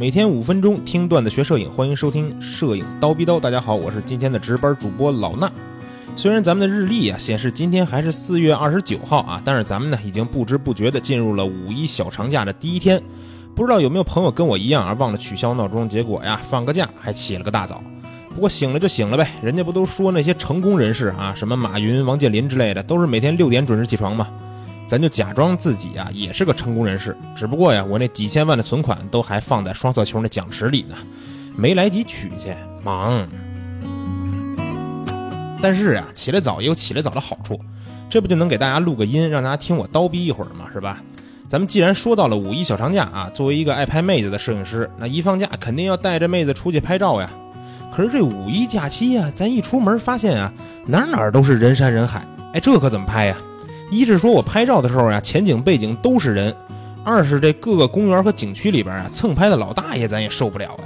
每天五分钟听段子学摄影，欢迎收听摄影刀逼刀。大家好，我是今天的值班主播老衲。虽然咱们的日历啊显示今天还是四月二十九号啊，但是咱们呢已经不知不觉的进入了五一小长假的第一天。不知道有没有朋友跟我一样啊，忘了取消闹钟，结果呀放个假还起了个大早。不过醒了就醒了呗，人家不都说那些成功人士啊，什么马云、王健林之类的，都是每天六点准时起床吗？咱就假装自己啊也是个成功人士，只不过呀，我那几千万的存款都还放在双色球那奖池里呢，没来及取去，忙。但是啊，起来早也有起来早的好处，这不就能给大家录个音，让大家听我叨逼一会儿吗？是吧？咱们既然说到了五一小长假啊，作为一个爱拍妹子的摄影师，那一放假肯定要带着妹子出去拍照呀。可是这五一假期呀，咱一出门发现啊，哪哪都是人山人海，哎，这可怎么拍呀？一是说我拍照的时候呀，前景背景都是人；二是这各个公园和景区里边啊，蹭拍的老大爷咱也受不了呀。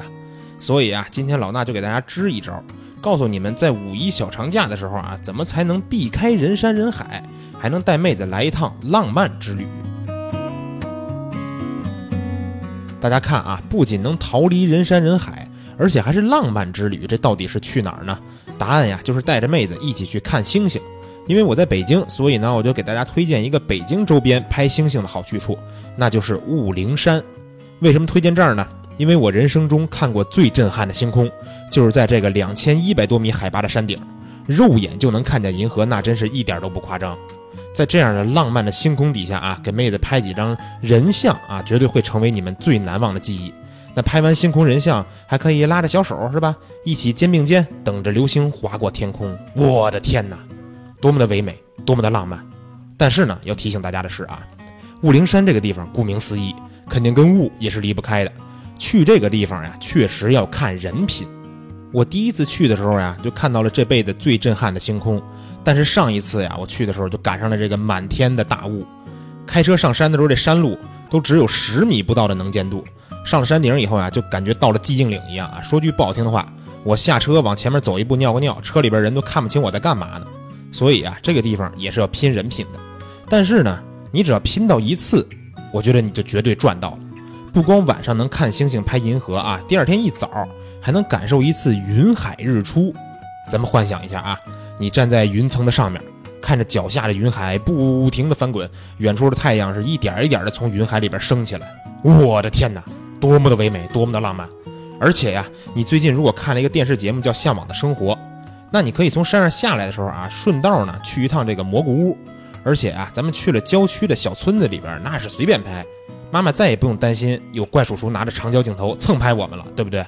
所以啊，今天老衲就给大家支一招，告诉你们在五一小长假的时候啊，怎么才能避开人山人海，还能带妹子来一趟浪漫之旅。大家看啊，不仅能逃离人山人海，而且还是浪漫之旅。这到底是去哪儿呢？答案呀，就是带着妹子一起去看星星。因为我在北京，所以呢，我就给大家推荐一个北京周边拍星星的好去处，那就是雾灵山。为什么推荐这儿呢？因为我人生中看过最震撼的星空，就是在这个两千一百多米海拔的山顶，肉眼就能看见银河，那真是一点都不夸张。在这样的浪漫的星空底下啊，给妹子拍几张人像啊，绝对会成为你们最难忘的记忆。那拍完星空人像，还可以拉着小手是吧？一起肩并肩，等着流星划过天空。我的天哪！多么的唯美，多么的浪漫，但是呢，要提醒大家的是啊，雾灵山这个地方，顾名思义，肯定跟雾也是离不开的。去这个地方呀，确实要看人品。我第一次去的时候呀，就看到了这辈子最震撼的星空。但是上一次呀，我去的时候就赶上了这个满天的大雾。开车上山的时候，这山路都只有十米不到的能见度。上了山顶以后呀，就感觉到了寂静岭一样啊。说句不好听的话，我下车往前面走一步尿个尿，车里边人都看不清我在干嘛呢。所以啊，这个地方也是要拼人品的，但是呢，你只要拼到一次，我觉得你就绝对赚到了。不光晚上能看星星、拍银河啊，第二天一早还能感受一次云海日出。咱们幻想一下啊，你站在云层的上面，看着脚下的云海不停的翻滚，远处的太阳是一点一点的从云海里边升起来。我的天哪，多么的唯美，多么的浪漫！而且呀，你最近如果看了一个电视节目叫《向往的生活》。那你可以从山上下来的时候啊，顺道呢去一趟这个蘑菇屋，而且啊，咱们去了郊区的小村子里边，那是随便拍，妈妈再也不用担心有怪叔叔拿着长焦镜头蹭拍我们了，对不对？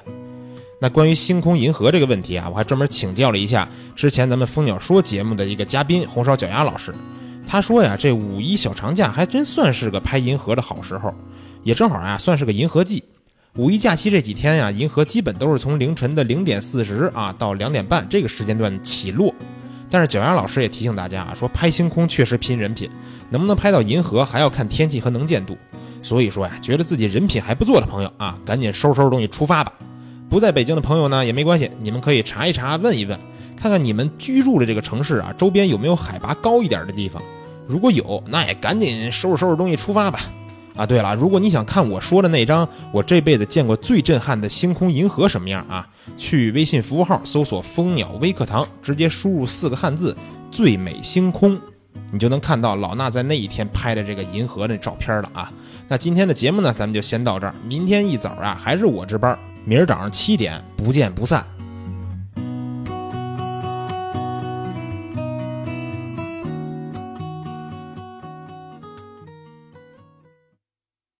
那关于星空银河这个问题啊，我还专门请教了一下之前咱们蜂鸟说节目的一个嘉宾红烧脚丫老师，他说呀，这五一小长假还真算是个拍银河的好时候，也正好啊，算是个银河季。五一假期这几天呀，银河基本都是从凌晨的零点四十啊到两点半这个时间段起落。但是脚丫老师也提醒大家啊，说拍星空确实拼人品，能不能拍到银河还要看天气和能见度。所以说呀，觉得自己人品还不错的朋友啊，赶紧收拾收拾东西出发吧。不在北京的朋友呢也没关系，你们可以查一查，问一问，看看你们居住的这个城市啊周边有没有海拔高一点的地方。如果有，那也赶紧收拾收拾东西出发吧。啊，对了，如果你想看我说的那张我这辈子见过最震撼的星空银河什么样啊，去微信服务号搜索“蜂鸟微课堂”，直接输入四个汉字“最美星空”，你就能看到老衲在那一天拍的这个银河的照片了啊。那今天的节目呢，咱们就先到这儿，明天一早啊还是我值班，明儿早上七点不见不散。